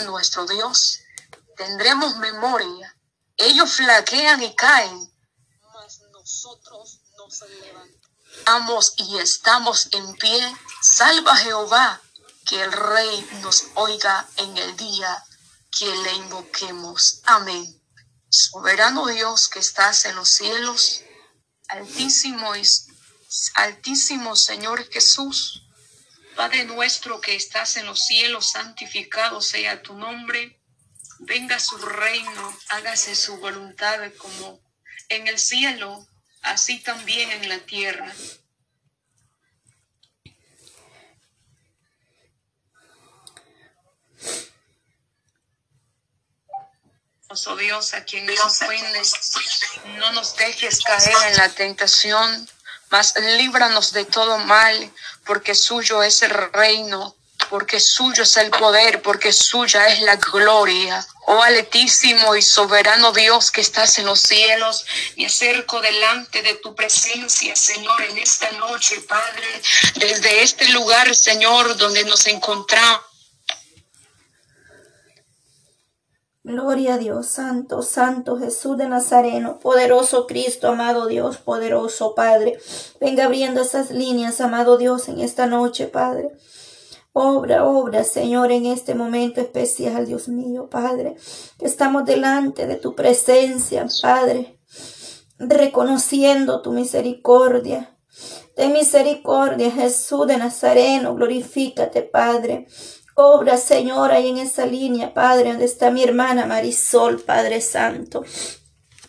Nuestro Dios, tendremos memoria. Ellos flaquean y caen, mas nosotros nos levantamos y estamos en pie. Salva Jehová, que el Rey nos oiga en el día que le invoquemos. Amén. Soberano Dios que estás en los cielos, altísimo altísimo Señor Jesús, Padre nuestro que estás en los cielos, santificado sea tu nombre. Venga su reino, hágase su voluntad como en el cielo, así también en la tierra. Oh Dios, a quien nos ofendes, no nos dejes caer en la tentación, mas líbranos de todo mal, porque suyo es el reino, porque suyo es el poder, porque suya es la gloria. Oh altísimo y soberano Dios que estás en los cielos, me acerco delante de tu presencia, Señor, en esta noche, Padre, desde este lugar, Señor, donde nos encontramos Gloria a Dios, Santo, Santo Jesús de Nazareno, poderoso Cristo, amado Dios, poderoso Padre. Venga abriendo esas líneas, amado Dios, en esta noche, Padre. Obra, obra, Señor, en este momento especial, Dios mío, Padre. Estamos delante de tu presencia, Padre, reconociendo tu misericordia. De misericordia, Jesús de Nazareno, glorifícate, Padre. Obra, Señor, ahí en esa línea, Padre, donde está mi hermana Marisol, Padre Santo.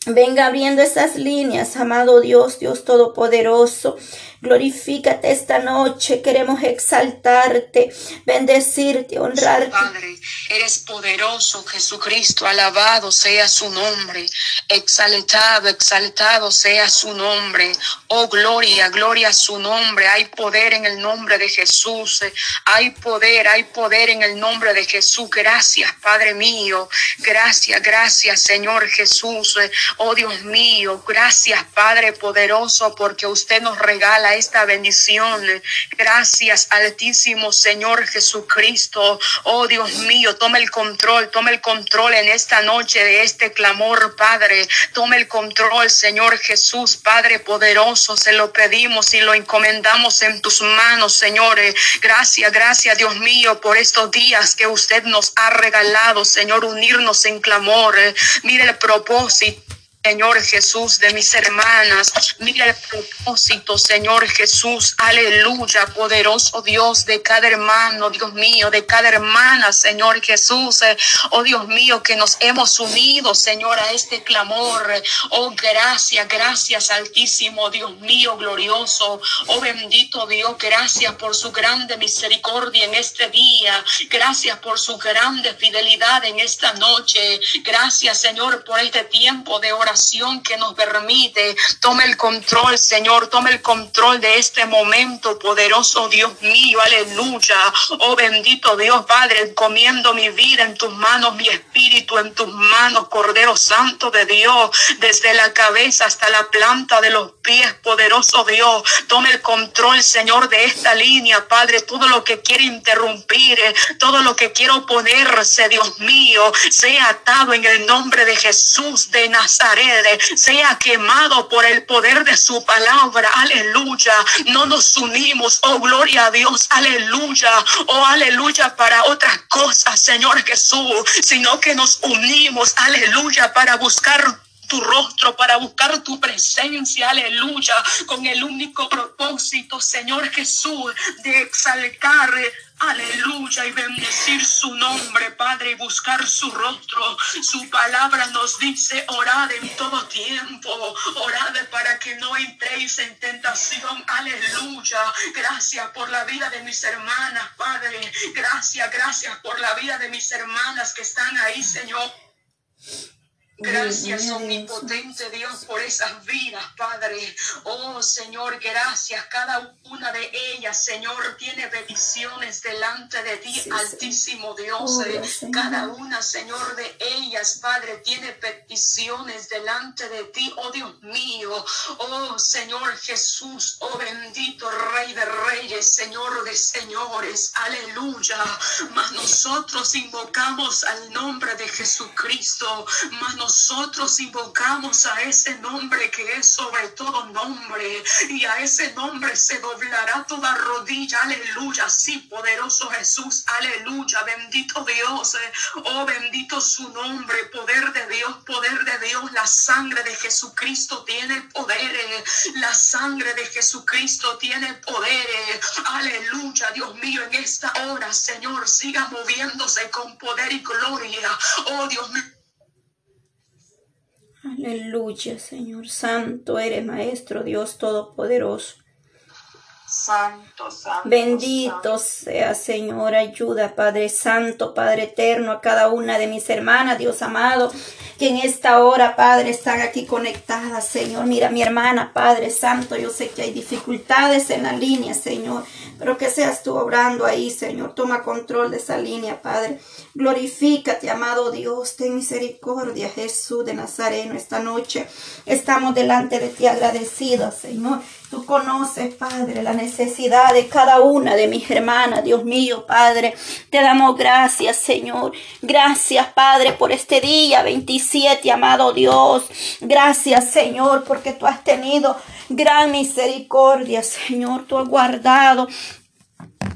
Venga abriendo esas líneas, amado Dios, Dios Todopoderoso. Glorifícate esta noche, queremos exaltarte, bendecirte, honrarte. Padre, eres poderoso, Jesucristo, alabado sea su nombre, exaltado, exaltado sea su nombre. Oh, gloria, gloria a su nombre. Hay poder en el nombre de Jesús, hay poder, hay poder en el nombre de Jesús. Gracias, Padre mío, gracias, gracias, Señor Jesús. Oh, Dios mío, gracias, Padre poderoso, porque usted nos regala esta bendición. Gracias, Altísimo Señor Jesucristo. Oh Dios mío, toma el control, toma el control en esta noche de este clamor, Padre. Toma el control, Señor Jesús, Padre poderoso. Se lo pedimos y lo encomendamos en tus manos, señores. Gracias, gracias, Dios mío, por estos días que usted nos ha regalado, Señor, unirnos en clamor. Mire el propósito Señor Jesús, de mis hermanas. Mira el propósito, Señor Jesús. Aleluya, poderoso Dios de cada hermano, Dios mío, de cada hermana, Señor Jesús. Oh Dios mío, que nos hemos unido, Señor, a este clamor. Oh, gracias, gracias, Altísimo Dios mío, glorioso. Oh, bendito Dios, gracias por su grande misericordia en este día. Gracias por su grande fidelidad en esta noche. Gracias, Señor, por este tiempo de oración que nos permite. Toma el control, Señor, toma el control de este momento, poderoso Dios mío, aleluya. Oh bendito Dios, Padre, comiendo mi vida en tus manos, mi espíritu en tus manos, Cordero Santo de Dios, desde la cabeza hasta la planta de los pies, poderoso Dios. Toma el control, Señor, de esta línea, Padre, todo lo que quiere interrumpir, eh, todo lo que quiero oponerse, Dios mío, sea atado en el nombre de Jesús de Nazaret sea quemado por el poder de su palabra. Aleluya. No nos unimos, oh gloria a Dios. Aleluya. Oh aleluya para otras cosas, Señor Jesús, sino que nos unimos, aleluya, para buscar tu rostro, para buscar tu presencia, aleluya, con el único propósito, Señor Jesús, de exaltar Aleluya y bendecir su nombre, Padre, y buscar su rostro. Su palabra nos dice, orad en todo tiempo, orad para que no entréis en tentación. Aleluya. Gracias por la vida de mis hermanas, Padre. Gracias, gracias por la vida de mis hermanas que están ahí, Señor. Gracias, omnipotente Dios, por esas vidas, Padre. Oh, Señor, gracias. Cada una de ellas, Señor, tiene peticiones delante de ti, Altísimo Dios. Cada una, Señor, de ellas, Padre, tiene peticiones delante de ti, oh Dios mío. Oh, Señor Jesús, oh bendito Rey de Reyes, Señor de Señores. Aleluya. Mas nosotros invocamos al nombre de Jesucristo. Mas nosotros invocamos a ese nombre que es sobre todo nombre y a ese nombre se doblará toda rodilla, aleluya, sí, poderoso Jesús, aleluya, bendito Dios, oh bendito su nombre, poder de Dios, poder de Dios, la sangre de Jesucristo tiene poder, la sangre de Jesucristo tiene poder, aleluya, Dios mío, en esta hora, Señor, siga moviéndose con poder y gloria, oh Dios mío. Aleluya, Señor. Santo eres, Maestro Dios Todopoderoso. Santo, santo. Bendito sea, Señor. Ayuda, Padre Santo, Padre Eterno, a cada una de mis hermanas, Dios amado, que en esta hora, Padre, están aquí conectadas, Señor. Mira, mi hermana, Padre Santo, yo sé que hay dificultades en la línea, Señor, pero que seas tú obrando ahí, Señor. Toma control de esa línea, Padre. Glorifícate, amado Dios, ten misericordia, Jesús de Nazareno, esta noche. Estamos delante de ti agradecidos, Señor. Tú conoces, Padre, la necesidad de cada una de mis hermanas, Dios mío, Padre. Te damos gracias, Señor. Gracias, Padre, por este día 27, amado Dios. Gracias, Señor, porque tú has tenido gran misericordia, Señor. Tú has guardado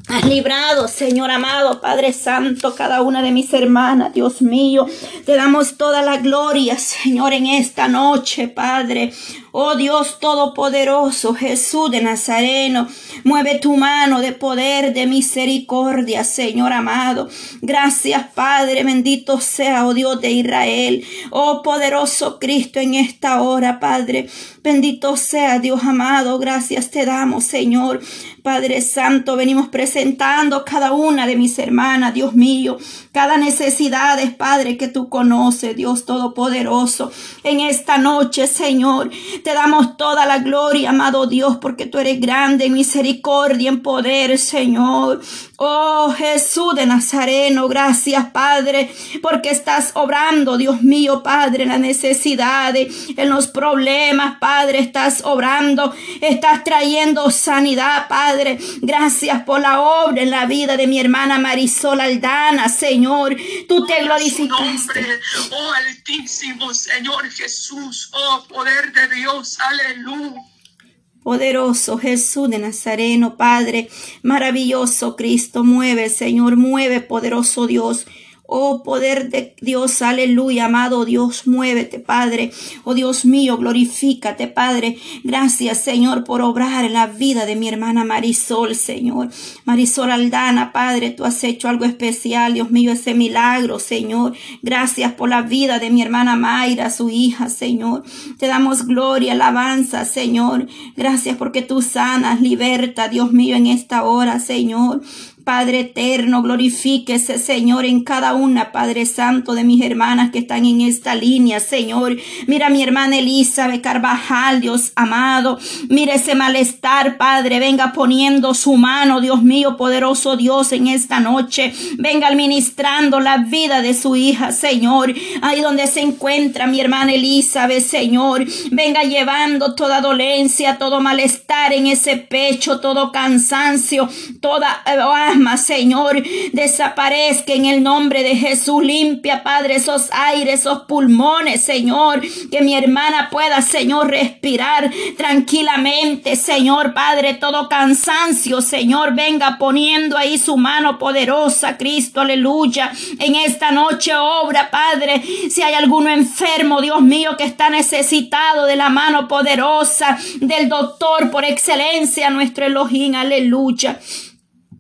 Has librado, Señor amado, Padre Santo, cada una de mis hermanas, Dios mío. Te damos toda la gloria, Señor, en esta noche, Padre. Oh Dios Todopoderoso, Jesús de Nazareno, mueve tu mano de poder, de misericordia, Señor amado. Gracias, Padre, bendito sea, oh Dios de Israel. Oh poderoso Cristo, en esta hora, Padre. Bendito sea, Dios amado. Gracias te damos, Señor. Padre Santo, venimos presentando cada una de mis hermanas, Dios mío, cada necesidad, Padre, que tú conoces, Dios Todopoderoso. En esta noche, Señor, te damos toda la gloria, amado Dios, porque tú eres grande en misericordia, en poder, Señor. Oh Jesús de Nazareno, gracias Padre, porque estás obrando, Dios mío, Padre, en las necesidades, en los problemas, Padre, estás obrando, estás trayendo sanidad, Padre. Gracias por la obra en la vida de mi hermana Marisol Aldana, Señor. Tú te glorificaste. Oh altísimo Señor Jesús, oh poder de Dios, aleluya. Poderoso Jesús de Nazareno, Padre, maravilloso Cristo, mueve, Señor, mueve, poderoso Dios. Oh poder de Dios, aleluya, amado Dios, muévete, Padre. Oh Dios mío, glorifícate, Padre. Gracias, Señor, por obrar en la vida de mi hermana Marisol, Señor. Marisol Aldana, Padre, tú has hecho algo especial, Dios mío, ese milagro, Señor. Gracias por la vida de mi hermana Mayra, su hija, Señor. Te damos gloria, alabanza, Señor. Gracias porque tú sanas, liberta, Dios mío, en esta hora, Señor. Padre eterno, glorifíquese, Señor, en cada una, Padre Santo, de mis hermanas que están en esta línea, Señor. Mira mi hermana Elizabeth Carvajal, Dios amado. Mira ese malestar, Padre. Venga poniendo su mano, Dios mío, poderoso Dios, en esta noche. Venga administrando la vida de su hija, Señor. Ahí donde se encuentra mi hermana Elizabeth, Señor. Venga llevando toda dolencia, todo malestar en ese pecho, todo cansancio, toda... Señor, desaparezca en el nombre de Jesús. Limpia, Padre, esos aires, esos pulmones, Señor. Que mi hermana pueda, Señor, respirar tranquilamente, Señor, Padre. Todo cansancio, Señor, venga poniendo ahí su mano poderosa, Cristo, aleluya. En esta noche obra, Padre. Si hay alguno enfermo, Dios mío, que está necesitado de la mano poderosa del doctor por excelencia, nuestro Elohim, aleluya.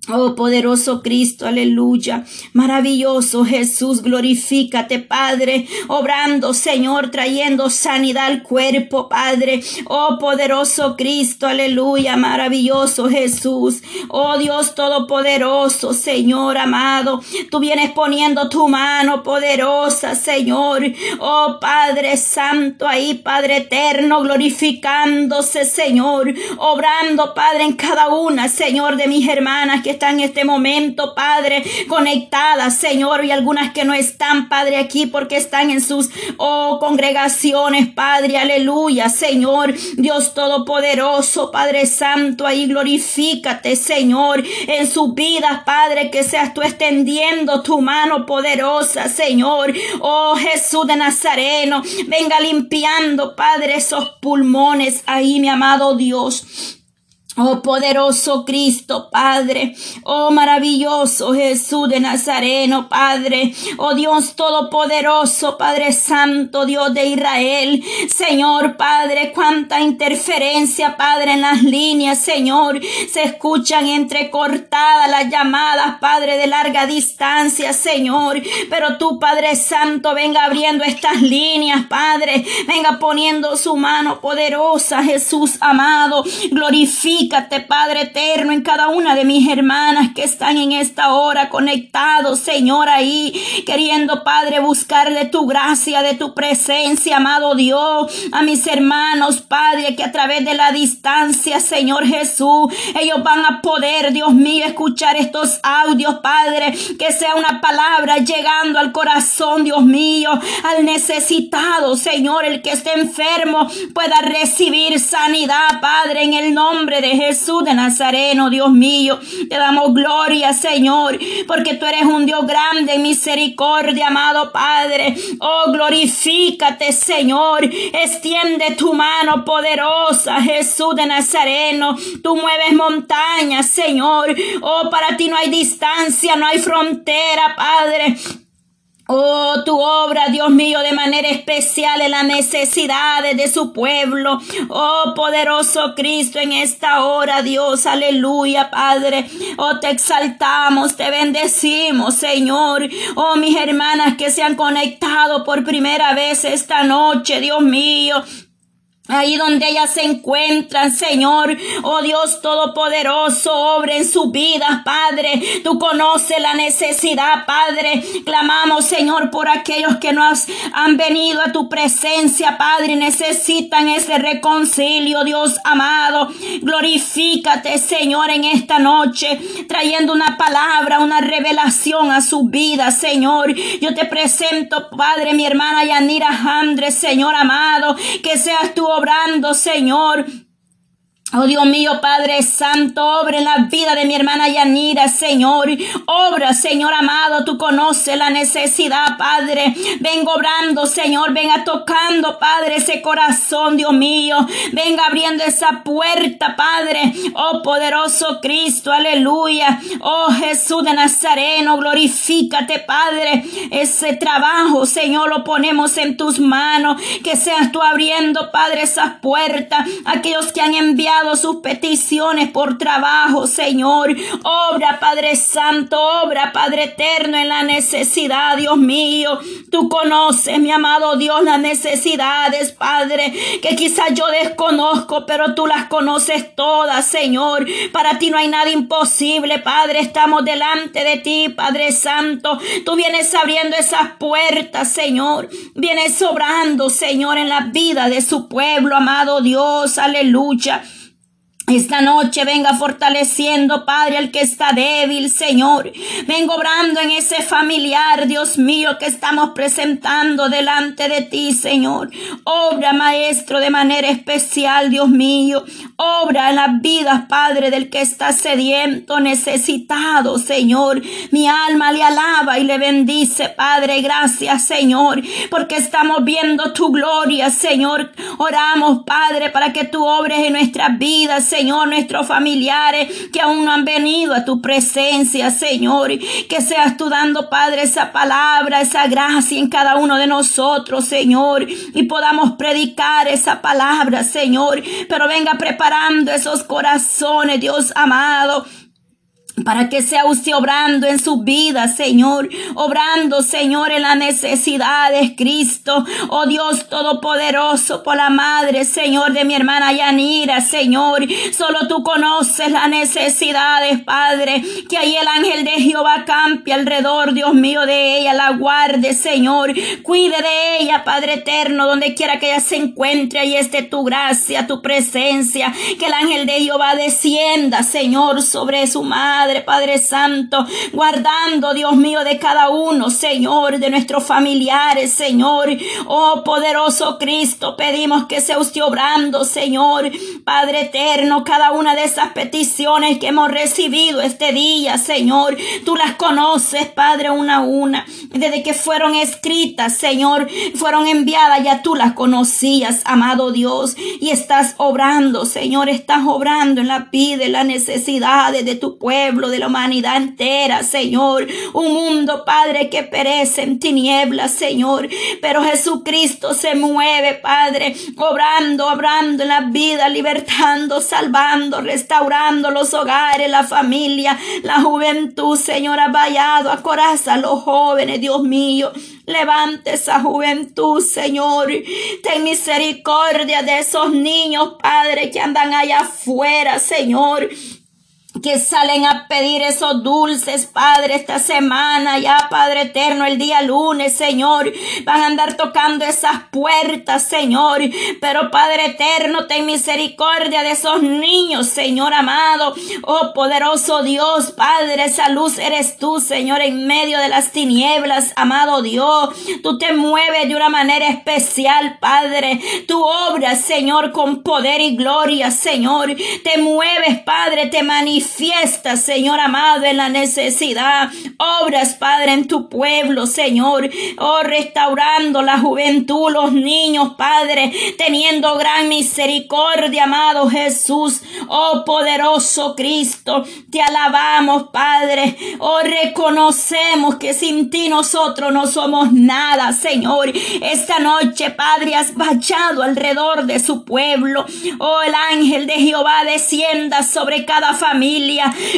Oh poderoso Cristo, aleluya. Maravilloso Jesús, glorifícate, Padre, obrando, Señor, trayendo sanidad al cuerpo, Padre. Oh poderoso Cristo, aleluya. Maravilloso Jesús. Oh Dios todopoderoso, Señor amado. Tú vienes poniendo tu mano poderosa, Señor. Oh Padre Santo, ahí, Padre eterno, glorificándose, Señor. Obrando, Padre, en cada una, Señor, de mis hermanas que están en este momento, Padre, conectadas, Señor, y algunas que no están, Padre, aquí porque están en sus oh, congregaciones, Padre, aleluya, Señor, Dios Todopoderoso, Padre Santo, ahí glorifícate, Señor, en sus vidas, Padre, que seas tú extendiendo tu mano poderosa, Señor, oh Jesús de Nazareno, venga limpiando, Padre, esos pulmones ahí, mi amado Dios. Oh poderoso Cristo, Padre. Oh maravilloso Jesús de Nazareno, Padre. Oh Dios todopoderoso, Padre Santo, Dios de Israel. Señor, Padre, cuánta interferencia, Padre, en las líneas, Señor. Se escuchan entrecortadas las llamadas, Padre, de larga distancia, Señor. Pero tú, Padre Santo, venga abriendo estas líneas, Padre. Venga poniendo su mano poderosa, Jesús amado. Glorifica Padre eterno, en cada una de mis hermanas que están en esta hora conectados, Señor, ahí, queriendo, Padre, buscar de tu gracia, de tu presencia, amado Dios, a mis hermanos, Padre, que a través de la distancia, Señor Jesús, ellos van a poder, Dios mío, escuchar estos audios, Padre, que sea una palabra llegando al corazón, Dios mío, al necesitado, Señor, el que esté enfermo pueda recibir sanidad, Padre, en el nombre de Jesús de Nazareno, Dios mío. Te damos gloria, Señor, porque tú eres un Dios grande, misericordia, amado Padre. Oh, glorifícate, Señor. Extiende tu mano poderosa, Jesús de Nazareno. Tú mueves montañas, Señor. Oh, para ti no hay distancia, no hay frontera, Padre. Oh, tu obra, Dios mío, de manera especial en las necesidades de su pueblo. Oh, poderoso Cristo, en esta hora, Dios, aleluya, Padre. Oh, te exaltamos, te bendecimos, Señor. Oh, mis hermanas que se han conectado por primera vez esta noche, Dios mío. Ahí donde ellas se encuentran, Señor, oh Dios Todopoderoso, obra en su vida, Padre. Tú conoces la necesidad, Padre. Clamamos, Señor, por aquellos que nos han venido a tu presencia, Padre, necesitan ese reconcilio, Dios amado. Glorifícate, Señor, en esta noche, trayendo una palabra, una revelación a su vida, Señor. Yo te presento, Padre, mi hermana Yanira Andrés, Señor amado, que seas tú obrando, Señor. Oh Dios mío, Padre Santo, obra en la vida de mi hermana Yanira, Señor. Obra, Señor amado, tú conoces la necesidad, Padre. Vengo obrando, Señor. Venga tocando, Padre, ese corazón, Dios mío. Venga abriendo esa puerta, Padre. Oh poderoso Cristo, aleluya. Oh Jesús de Nazareno, glorifícate, Padre. Ese trabajo, Señor, lo ponemos en tus manos. Que seas tú abriendo, Padre, esas puertas. Aquellos que han enviado sus peticiones por trabajo, Señor. Obra, Padre Santo, obra, Padre Eterno, en la necesidad, Dios mío. Tú conoces, mi amado Dios, las necesidades, Padre, que quizás yo desconozco, pero tú las conoces todas, Señor. Para ti no hay nada imposible, Padre. Estamos delante de ti, Padre Santo. Tú vienes abriendo esas puertas, Señor. Vienes sobrando, Señor, en la vida de su pueblo, amado Dios. Aleluya. Esta noche venga fortaleciendo, Padre, al que está débil, Señor. Vengo obrando en ese familiar, Dios mío, que estamos presentando delante de ti, Señor. Obra, Maestro, de manera especial, Dios mío. Obra en las vidas, Padre, del que está sediento, necesitado, Señor. Mi alma le alaba y le bendice, Padre. Gracias, Señor, porque estamos viendo tu gloria, Señor. Oramos, Padre, para que tú obres en nuestras vidas, Señor, nuestros familiares que aún no han venido a tu presencia, Señor. Que seas tú dando, Padre, esa palabra, esa gracia en cada uno de nosotros, Señor. Y podamos predicar esa palabra, Señor. Pero venga preparando esos corazones, Dios amado para que sea usted obrando en su vida, Señor, obrando, Señor, en las necesidades, Cristo, oh Dios Todopoderoso, por la madre, Señor, de mi hermana Yanira, Señor, solo tú conoces las necesidades, Padre, que ahí el ángel de Jehová campe alrededor, Dios mío, de ella, la guarde, Señor, cuide de ella, Padre eterno, donde quiera que ella se encuentre, ahí esté tu gracia, tu presencia, que el ángel de Jehová descienda, Señor, sobre su madre, Padre, Padre Santo, guardando, Dios mío, de cada uno, Señor, de nuestros familiares, Señor. Oh, poderoso Cristo, pedimos que sea usted obrando, Señor, Padre eterno, cada una de esas peticiones que hemos recibido este día, Señor. Tú las conoces, Padre, una a una. Desde que fueron escritas, Señor, fueron enviadas, ya tú las conocías, amado Dios, y estás obrando, Señor, estás obrando en la vida, en las necesidades de tu pueblo de la humanidad entera, Señor. Un mundo, Padre, que perece en tinieblas, Señor. Pero Jesucristo se mueve, Padre, obrando, obrando en la vida, libertando, salvando, restaurando los hogares, la familia, la juventud, Señor, ha vallado, acoraza a los jóvenes, Dios mío. Levante esa juventud, Señor. Ten misericordia de esos niños, Padre, que andan allá afuera, Señor que salen a pedir esos dulces, Padre, esta semana, ya, Padre eterno, el día lunes, Señor, van a andar tocando esas puertas, Señor, pero Padre eterno, ten misericordia de esos niños, Señor amado, oh poderoso Dios, Padre, esa luz eres tú, Señor, en medio de las tinieblas, amado Dios, tú te mueves de una manera especial, Padre, tú obras, Señor, con poder y gloria, Señor, te mueves, Padre, te manifiestas, Fiesta, Señor amado, en la necesidad. Obras, Padre, en tu pueblo, Señor. Oh, restaurando la juventud, los niños, Padre, teniendo gran misericordia, amado Jesús. Oh, poderoso Cristo, te alabamos, Padre. Oh, reconocemos que sin ti nosotros no somos nada, Señor. Esta noche, Padre, has bachado alrededor de su pueblo. Oh, el ángel de Jehová descienda sobre cada familia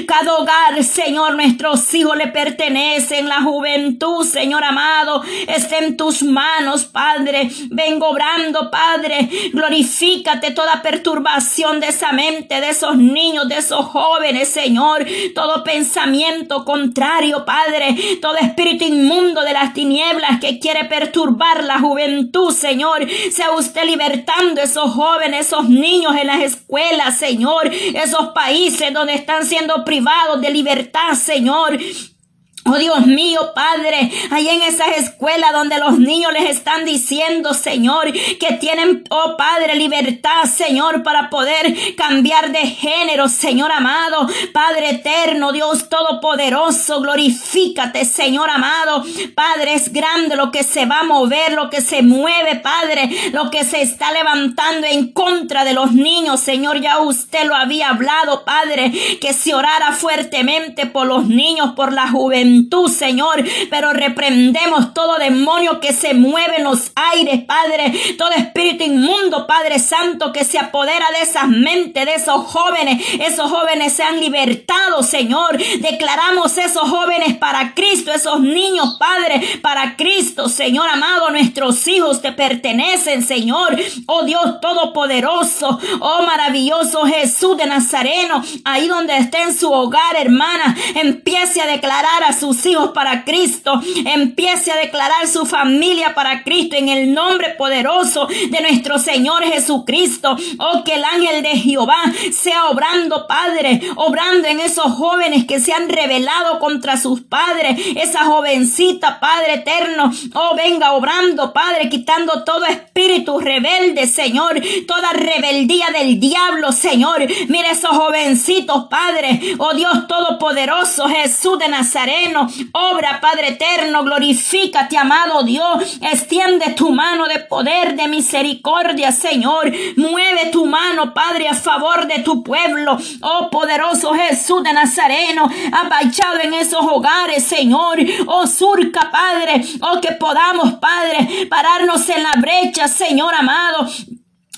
cada hogar, Señor, nuestros hijos le pertenecen, la juventud, Señor amado, está en tus manos, Padre. Vengo obrando, Padre. Glorifícate toda perturbación de esa mente, de esos niños, de esos jóvenes, Señor. Todo pensamiento contrario, Padre. Todo espíritu inmundo de las tinieblas que quiere perturbar la juventud, Señor. Sea usted libertando esos jóvenes, esos niños en las escuelas, Señor. Esos países donde están siendo privados de libertad, Señor. Oh Dios mío, Padre, ahí en esas escuelas donde los niños les están diciendo, Señor, que tienen, oh Padre, libertad, Señor, para poder cambiar de género, Señor amado, Padre eterno, Dios todopoderoso, glorifícate, Señor amado, Padre, es grande lo que se va a mover, lo que se mueve, Padre, lo que se está levantando en contra de los niños, Señor, ya usted lo había hablado, Padre, que se orara fuertemente por los niños, por la juventud, tú, Señor. Pero reprendemos todo demonio que se mueve en los aires, Padre. Todo espíritu inmundo, Padre Santo, que se apodera de esas mentes, de esos jóvenes. Esos jóvenes sean libertados, Señor. Declaramos esos jóvenes para Cristo, esos niños, Padre, para Cristo, Señor amado. Nuestros hijos te pertenecen, Señor. Oh Dios Todopoderoso, oh maravilloso Jesús de Nazareno. Ahí donde esté en su hogar, hermana, empiece a declarar a su sus hijos para Cristo. Empiece a declarar su familia para Cristo en el nombre poderoso de nuestro Señor Jesucristo. Oh, que el ángel de Jehová sea obrando, Padre, obrando en esos jóvenes que se han rebelado contra sus padres. Esa jovencita, Padre eterno. Oh, venga obrando, Padre, quitando todo espíritu rebelde, Señor. Toda rebeldía del diablo, Señor. Mira esos jovencitos, Padre. Oh Dios Todopoderoso, Jesús de Nazaret Obra, Padre eterno, glorifícate, amado Dios. Extiende tu mano de poder, de misericordia, Señor. Mueve tu mano, Padre, a favor de tu pueblo. Oh, poderoso Jesús de Nazareno, abachado en esos hogares, Señor. Oh, surca, Padre. Oh, que podamos, Padre, pararnos en la brecha, Señor amado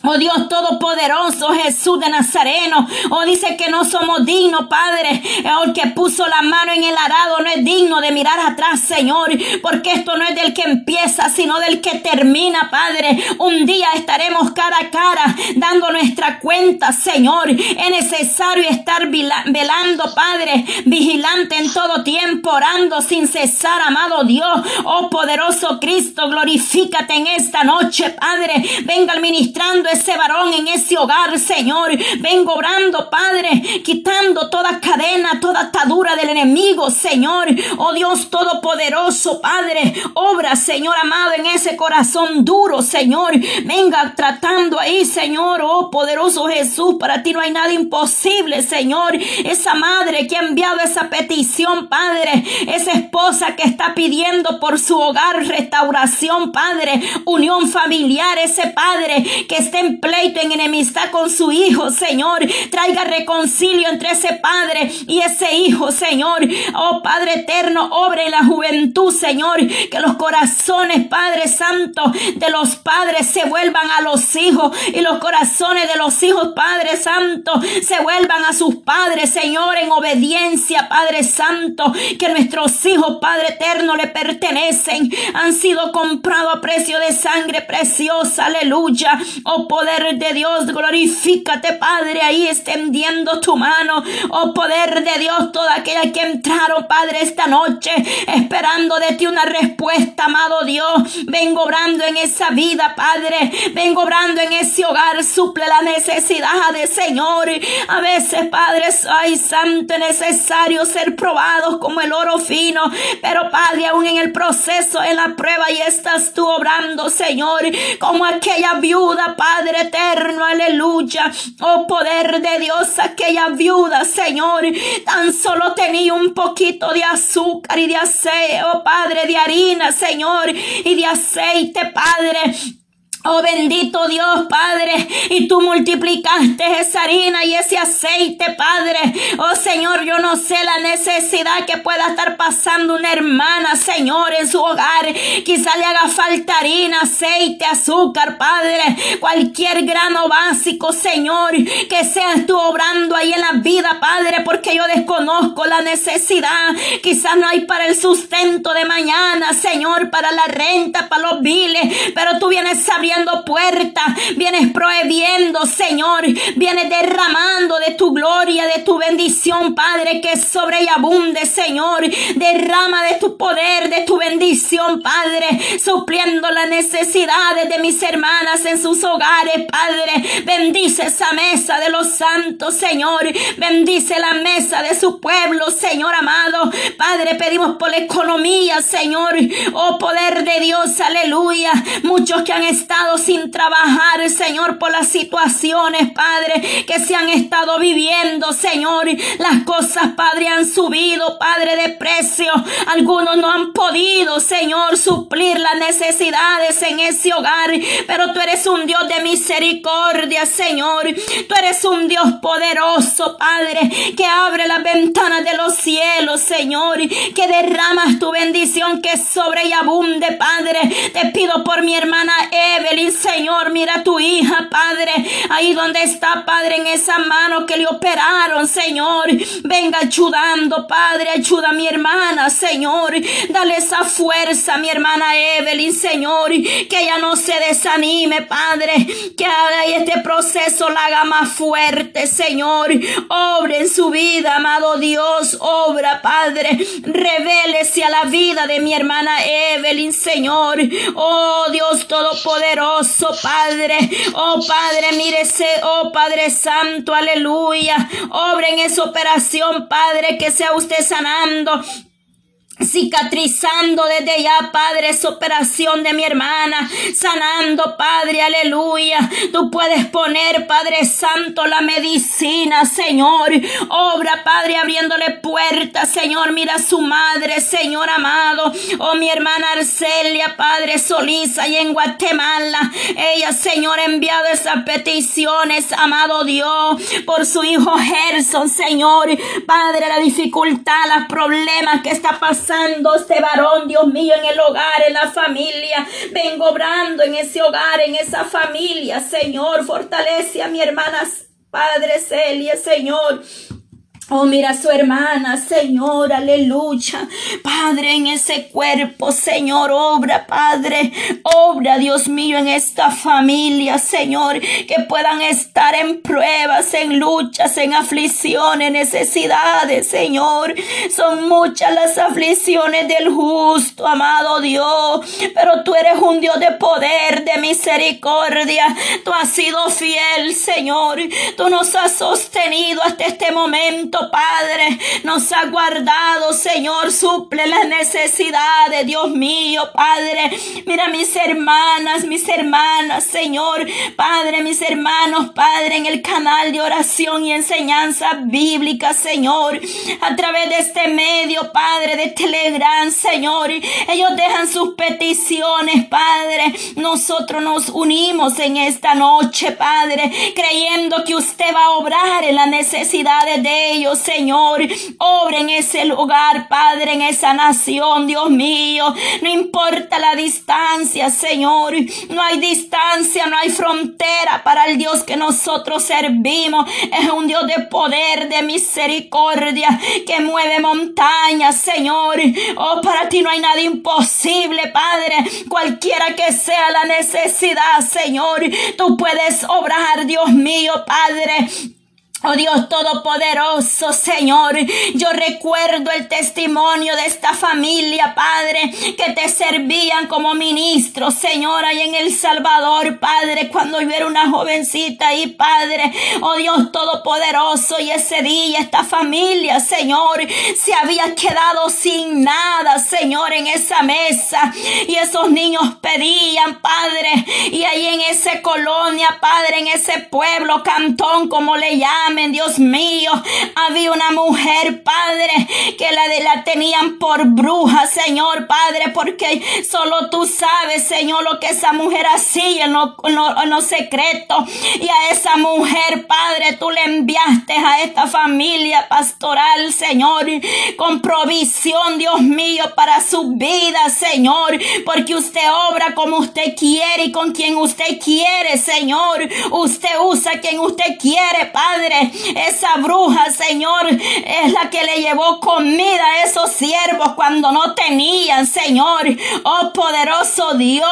Oh Dios Todopoderoso, Jesús de Nazareno. Oh, dice que no somos dignos, Padre. El que puso la mano en el arado no es digno de mirar atrás, Señor. Porque esto no es del que empieza, sino del que termina, Padre. Un día estaremos cara a cara dando nuestra cuenta, Señor. Es necesario estar velando, Padre. Vigilante en todo tiempo, orando sin cesar, amado Dios. Oh poderoso Cristo, glorifícate en esta noche, Padre. Venga al ministrando ese varón en ese hogar, Señor. Vengo obrando, Padre, quitando toda cadena, toda atadura del enemigo, Señor. Oh Dios Todopoderoso, Padre, obra, Señor amado, en ese corazón duro, Señor. Venga tratando ahí, Señor. Oh poderoso Jesús, para ti no hay nada imposible, Señor. Esa madre que ha enviado esa petición, Padre. Esa esposa que está pidiendo por su hogar restauración, Padre. Unión familiar, ese Padre que en pleito, en enemistad con su hijo, Señor. Traiga reconcilio entre ese padre y ese hijo, Señor. Oh Padre eterno, obra en la juventud, Señor. Que los corazones, Padre Santo, de los padres se vuelvan a los hijos y los corazones de los hijos, Padre Santo, se vuelvan a sus padres, Señor, en obediencia, Padre Santo. Que nuestros hijos, Padre eterno, le pertenecen. Han sido comprados a precio de sangre preciosa. Aleluya. Oh poder de Dios, glorifícate, Padre, ahí extendiendo tu mano. Oh poder de Dios, toda aquella que entraron, Padre, esta noche, esperando de ti una respuesta, amado Dios. Vengo obrando en esa vida, Padre. Vengo obrando en ese hogar. Suple la necesidad de Señor. A veces, Padre, ay, santo, es necesario ser probados como el oro fino. Pero, Padre, aún en el proceso, en la prueba, y estás tú obrando, Señor, como aquella viuda, Padre eterno, aleluya. Oh poder de Dios, aquella viuda, Señor, tan solo tenía un poquito de azúcar y de aceite, oh Padre, de harina, Señor, y de aceite, Padre. Oh bendito Dios, Padre, y tú multiplicaste esa harina y ese aceite, Padre. Oh Señor, yo no sé la necesidad que pueda estar pasando una hermana, Señor, en su hogar. Quizá le haga falta harina, aceite, azúcar, Padre. Cualquier grano básico, Señor, que seas tú obrando ahí en la vida, Padre, porque yo desconozco la necesidad. Quizás no hay para el sustento de mañana, Señor, para la renta, para los biles, pero tú vienes abriendo puertas, vienes prohibiendo, Señor, vienes derramando de tu gloria, de tu bendición, Padre, que sobre y abunde, Señor, derrama de tu poder, de tu bendición, Padre, supliendo las necesidades de mis hermanas en sus hogares, Padre, bendice esa mesa de los santos, Señor, bendice la mesa de su pueblo, Señor amado, Padre, pedimos por la economía, Señor, oh poder de Dios, aleluya, muchos que han estado sin trabajar, Señor, por las situaciones, Padre, que se han estado viviendo, Señor. Las cosas, Padre, han subido, Padre, de precio. Algunos no han podido, Señor, suplir las necesidades en ese hogar, pero tú eres un Dios de misericordia, Señor. Tú eres un Dios poderoso, Padre, que abre las ventanas de los cielos, Señor, que derramas tu bendición que sobre y abunde, Padre. Te pido por mi hermana Evelyn Señor, mira a tu hija, Padre, ahí donde está, Padre, en esa mano que le operaron, Señor. Venga ayudando, Padre, ayuda a mi hermana, Señor. Dale esa fuerza a mi hermana Evelyn, Señor, que ella no se desanime, Padre, que este proceso la haga más fuerte, Señor. Obre en su vida, amado Dios, obra, Padre. Revélese a la vida de mi hermana Evelyn, Señor. Oh Dios Todopoderoso. Padre. Oh Padre, mírese, oh Padre Santo, aleluya. Obra en esa operación, Padre, que sea usted sanando cicatrizando desde ya, Padre, esa operación de mi hermana, sanando, Padre, aleluya. Tú puedes poner, Padre Santo, la medicina, Señor. Obra, Padre, abriéndole puertas, Señor. Mira su madre, Señor amado. Oh, mi hermana Arcelia, Padre Solís, y en Guatemala. Ella, Señor, ha enviado esas peticiones, amado Dios, por su hijo Gerson, Señor. Padre, la dificultad, los problemas que está pasando pasando este varón, Dios mío, en el hogar, en la familia. Vengo obrando en ese hogar, en esa familia, Señor. Fortalece a mi hermana, Padre Celia, Señor. Oh, mira su hermana, Señor, aleluya. Padre, en ese cuerpo, Señor, obra, Padre, obra, Dios mío, en esta familia, Señor, que puedan estar en pruebas, en luchas, en aflicciones, necesidades, Señor. Son muchas las aflicciones del justo, amado Dios, pero tú eres un Dios de poder, de misericordia. Tú has sido fiel, Señor. Tú nos has sostenido hasta este momento. Padre, nos ha guardado, Señor, suple las necesidades, Dios mío, Padre. Mira mis hermanas, mis hermanas, Señor, Padre, mis hermanos, Padre, en el canal de oración y enseñanza bíblica, Señor, a través de este medio, Padre, de Telegram, Señor. Ellos dejan sus peticiones, Padre. Nosotros nos unimos en esta noche, Padre, creyendo que usted va a obrar en las necesidades de ellos. Señor. Obra en ese lugar, Padre, en esa nación, Dios mío. No importa la distancia, Señor. No hay distancia, no hay frontera para el Dios que nosotros servimos. Es un Dios de poder, de misericordia, que mueve montañas, Señor. Oh, para ti no hay nada imposible, Padre. Cualquiera que sea la necesidad, Señor, tú puedes obrar, Dios mío, Padre. Oh Dios Todopoderoso, Señor, yo recuerdo el testimonio de esta familia, Padre, que te servían como ministro, Señor, ahí en El Salvador, Padre, cuando yo era una jovencita ahí, Padre. Oh Dios Todopoderoso, y ese día esta familia, Señor, se había quedado sin nada, Señor, en esa mesa. Y esos niños pedían, Padre, y ahí en esa colonia, Padre, en ese pueblo, cantón, como le llaman, Dios mío. Había una mujer, Padre, que la, de, la tenían por bruja, Señor, Padre, porque solo tú sabes, Señor, lo que esa mujer hacía en lo, secreto. Y a esa mujer, Padre, tú le enviaste a esta familia pastoral, Señor, con provisión, Dios mío, para su vida, Señor, porque usted obra como usted quiere y con quien usted quiere, Señor. Usted usa quien usted quiere, Padre. Esa bruja, Señor, es la que le llevó comida a esos siervos cuando no tenían, Señor. Oh poderoso Dios,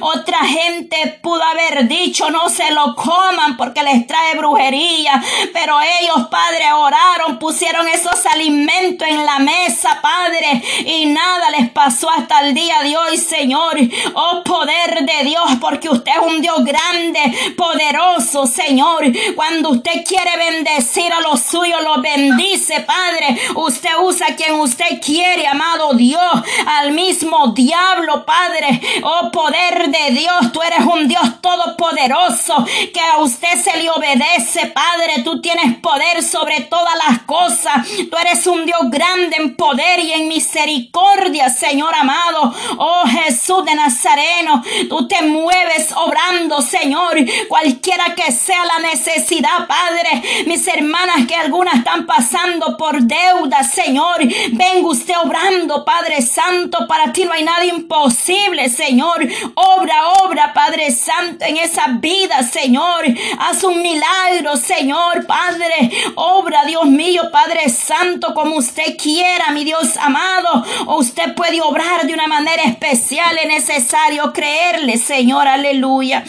otra gente pudo haber dicho no se lo coman porque les trae brujería, pero ellos, Padre, oraron, pusieron esos alimentos en la mesa, Padre, y nada les pasó hasta el día de hoy, Señor. Oh poder de Dios, porque usted es un Dios grande, poderoso, Señor. Cuando usted quiere ver bendecir a los suyos, los bendice, Padre. Usted usa quien usted quiere, amado Dios, al mismo diablo, Padre. Oh poder de Dios, tú eres un Dios todopoderoso, que a usted se le obedece, Padre. Tú tienes poder sobre todas las cosas. Tú eres un Dios grande en poder y en misericordia, Señor amado. Oh Jesús de Nazareno, tú te mueves obrando, Señor, cualquiera que sea la necesidad, Padre mis hermanas que algunas están pasando por deuda, Señor. Venga usted obrando, Padre Santo. Para ti no hay nada imposible, Señor. Obra, obra, Padre Santo, en esa vida, Señor. Haz un milagro, Señor, Padre. Obra, Dios mío, Padre Santo, como usted quiera, mi Dios amado. O usted puede obrar de una manera especial. Es necesario creerle, Señor. Aleluya.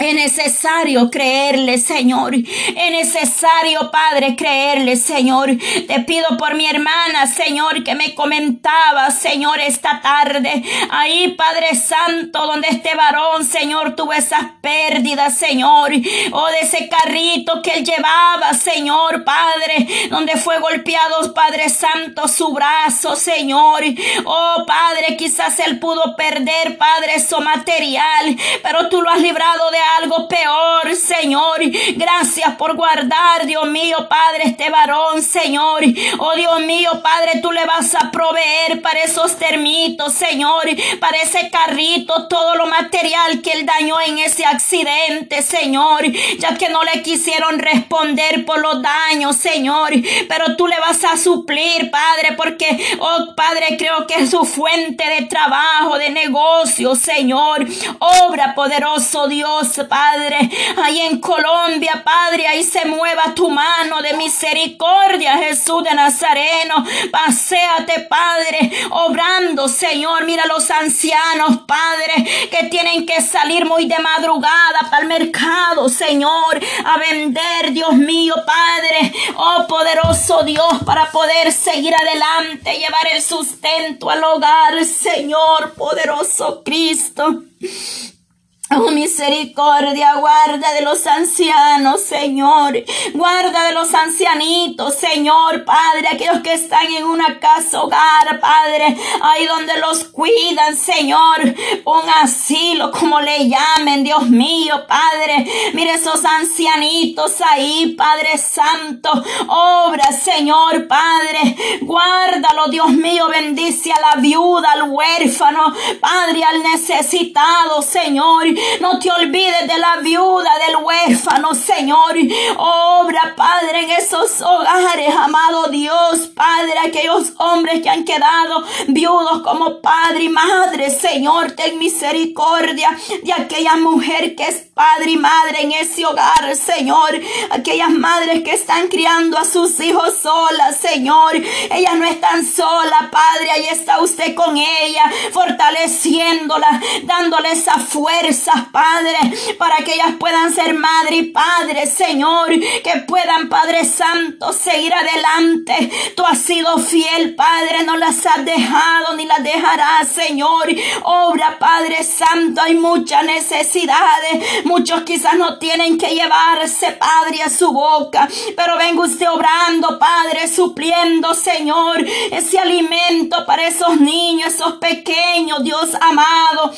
Es necesario creerle, Señor. Es necesario, Padre, creerle, Señor. Te pido por mi hermana, Señor, que me comentaba, Señor, esta tarde. Ahí, Padre Santo, donde este varón, Señor, tuvo esas pérdidas, Señor. O de ese carrito que él llevaba, Señor, Padre. Donde fue golpeado, Padre Santo, su brazo, Señor. Oh, Padre, quizás él pudo perder, Padre, su material. Pero tú lo has librado de algo peor, Señor. Gracias por guardar, Dios mío, Padre, este varón, Señor. Oh Dios mío, Padre, tú le vas a proveer para esos termitos, Señor, para ese carrito, todo lo material que él dañó en ese accidente, Señor, ya que no le quisieron responder por los daños, Señor, pero tú le vas a suplir, Padre, porque, oh Padre, creo que es su fuente de trabajo, de negocio, Señor. Obra poderoso Dios, Padre, ahí en Colombia, Padre, ahí se mueva tu mano de misericordia, Jesús de Nazareno. Paseate, Padre, obrando, Señor. Mira los ancianos, Padre, que tienen que salir muy de madrugada para el mercado, Señor, a vender, Dios mío, Padre. Oh, poderoso Dios, para poder seguir adelante, llevar el sustento al hogar, Señor, poderoso Cristo. Oh, misericordia, guarda de los ancianos, Señor. Guarda de los ancianitos, Señor, Padre, aquellos que están en una casa hogar, Padre, ahí donde los cuidan, Señor. Un asilo, como le llamen, Dios mío, Padre. Mire esos ancianitos ahí, Padre Santo. Obra, Señor, Padre. Guárdalo, Dios mío, bendice a la viuda, al huérfano, Padre, al necesitado, Señor. No te olvides de la viuda, del huérfano, Señor. Obra, Padre, en esos hogares, amado Dios, Padre, aquellos hombres que han quedado viudos como padre y madre, Señor, ten misericordia de aquella mujer que es padre y madre en ese hogar, Señor. Aquellas madres que están criando a sus hijos solas, Señor. Ellas no están solas, Padre. Ahí está usted con ella, fortaleciéndola, dándole esa fuerza Padre, para que ellas puedan ser madre y padre, Señor, que puedan, Padre Santo, seguir adelante. Tú has sido fiel, Padre, no las has dejado ni las dejarás, Señor. Obra, Padre Santo, hay muchas necesidades. Muchos quizás no tienen que llevarse, Padre, a su boca, pero venga usted obrando, Padre, supliendo, Señor, ese alimento para esos niños, esos pequeños, Dios amado.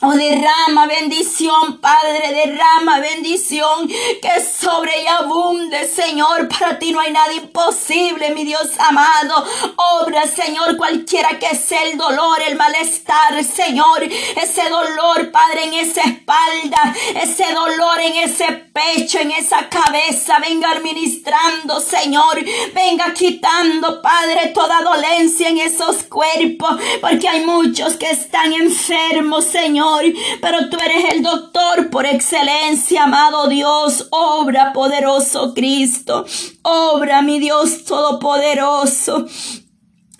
Oh, derrama bendición, Padre, derrama bendición que sobre y abunde, Señor. Para ti no hay nada imposible, mi Dios amado. Obra, Señor, cualquiera que sea el dolor, el malestar, Señor. Ese dolor, Padre, en esa espalda, ese dolor en ese pecho, en esa cabeza. Venga administrando, Señor. Venga quitando, Padre, toda dolencia en esos cuerpos. Porque hay muchos que están enfermos, Señor pero tú eres el doctor por excelencia, amado Dios. Obra poderoso Cristo. Obra, mi Dios todopoderoso.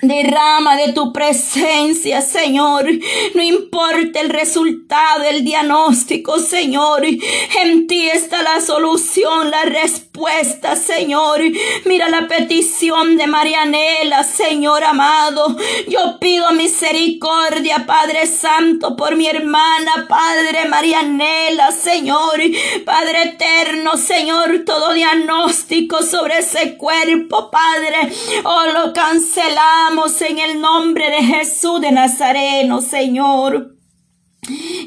Derrama de tu presencia, Señor. No importa el resultado, el diagnóstico, Señor. En ti está la solución, la respuesta, Señor. Mira la petición de Marianela, Señor amado. Yo pido misericordia, Padre Santo, por mi hermana, Padre Marianela, Señor. Padre eterno, Señor, todo diagnóstico sobre ese cuerpo, Padre. Oh, lo en el nombre de Jesús de Nazareno, Señor.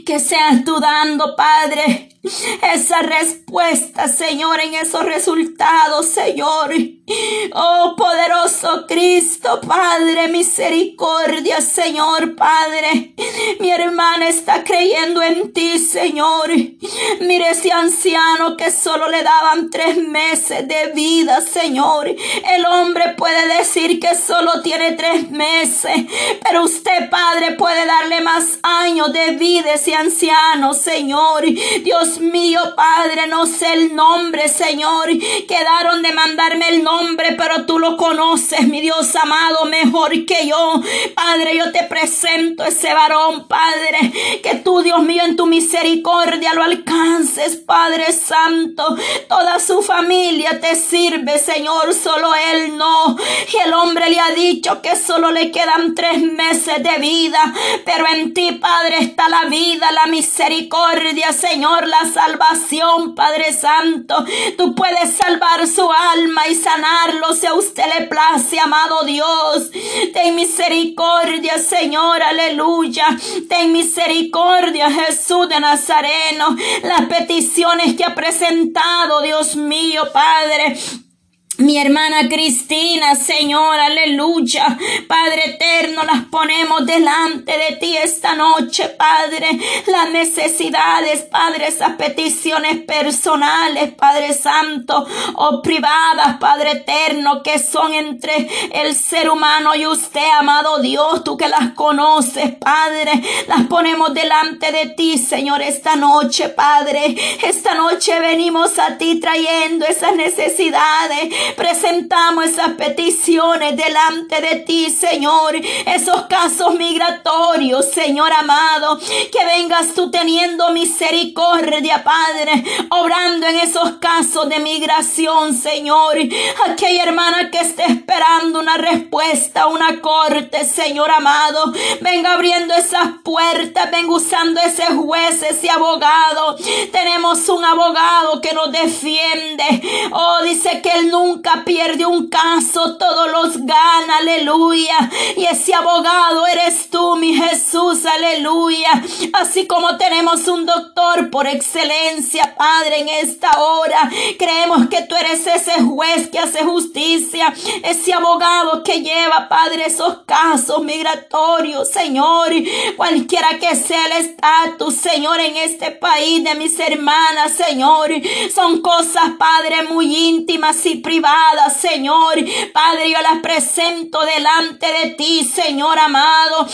Que seas tú dando, Padre, esa respuesta, Señor, en esos resultados, Señor. Oh, poderoso Cristo, Padre, misericordia, Señor, Padre. Mi hermana está creyendo en ti, Señor. Mire ese anciano que solo le daban tres meses de vida, Señor. El hombre puede decir que solo tiene tres meses, pero usted, Padre, puede darle más años de vida a ese anciano, Señor. Dios mío, Padre, no sé el nombre, Señor. Quedaron de mandarme el nombre, pero tú lo conoces, mi Dios amado, mejor que yo. Padre, yo te presento ese varón, Padre, que tú, Dios mío, en tu misericordia lo alcances, Padre Santo. Toda su familia te sirve, Señor, solo él no. Y el hombre le ha dicho que solo le quedan tres meses de vida, pero en ti, Padre, está la vida, la misericordia, Señor, la salvación, Padre Santo. Tú puedes salvar su alma y sanarlo si a usted le place, amado Dios. Ten misericordia, Señor, aleluya. Ten misericordia, Jesús de Nazareno. Las peticiones que ha presentado, Dios mío, Padre. Mi hermana Cristina, Señor, aleluya. Padre eterno, las ponemos delante de ti esta noche, Padre. Las necesidades, Padre, esas peticiones personales, Padre Santo, o privadas, Padre eterno, que son entre el ser humano y usted, amado Dios, tú que las conoces, Padre. Las ponemos delante de ti, Señor, esta noche, Padre. Esta noche venimos a ti trayendo esas necesidades Presentamos esas peticiones delante de ti, Señor. Esos casos migratorios, Señor amado. Que vengas tú teniendo misericordia, Padre. Obrando en esos casos de migración, Señor. Aquella hermana que esté esperando una respuesta, una corte, Señor amado. Venga abriendo esas puertas. Venga usando ese juez, ese abogado. Tenemos un abogado que nos defiende. Oh, dice que él nunca pierde un caso, todos los gana, aleluya. Y ese abogado eres tú, mi Jesús, aleluya. Así como tenemos un doctor por excelencia, Padre, en esta hora, creemos que tú eres ese juez que hace justicia, ese abogado que lleva, Padre, esos casos migratorios, Señor, cualquiera que sea el estatus, Señor, en este país de mis hermanas, Señor, son cosas, Padre, muy íntimas y Señor. Padre, yo las presento delante de ti, Señor amado.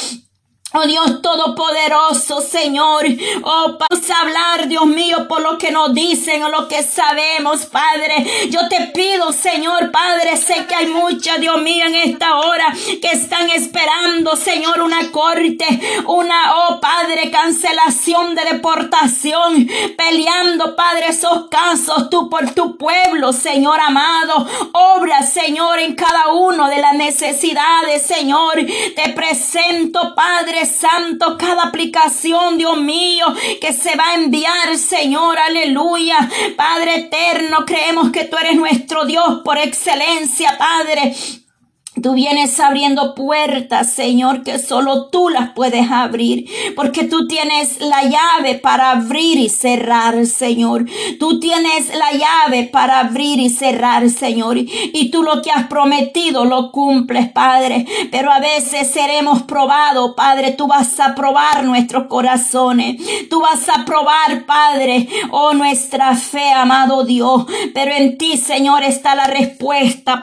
Oh Dios Todopoderoso, Señor. Oh, vamos a hablar, Dios mío, por lo que nos dicen o lo que sabemos, Padre. Yo te pido, Señor, Padre, sé que hay muchas, Dios mío, en esta hora que están esperando, Señor, una corte, una, oh Padre, cancelación de deportación, peleando, Padre, esos casos, tú por tu pueblo, Señor amado. Obra, Señor, en cada uno de las necesidades, Señor. Te presento, Padre Santo, cada aplicación, Dios mío, que se va a enviar, Señor, aleluya. Padre eterno, creemos que tú eres nuestro Dios por excelencia, Padre. Tú vienes abriendo puertas, Señor, que solo tú las puedes abrir, porque tú tienes la llave para abrir y cerrar, Señor. Tú tienes la llave para abrir y cerrar, Señor. Y tú lo que has prometido lo cumples, Padre. Pero a veces seremos probados, Padre. Tú vas a probar nuestros corazones. Tú vas a probar, Padre, oh nuestra fe, amado Dios. Pero en ti, Señor, está la respuesta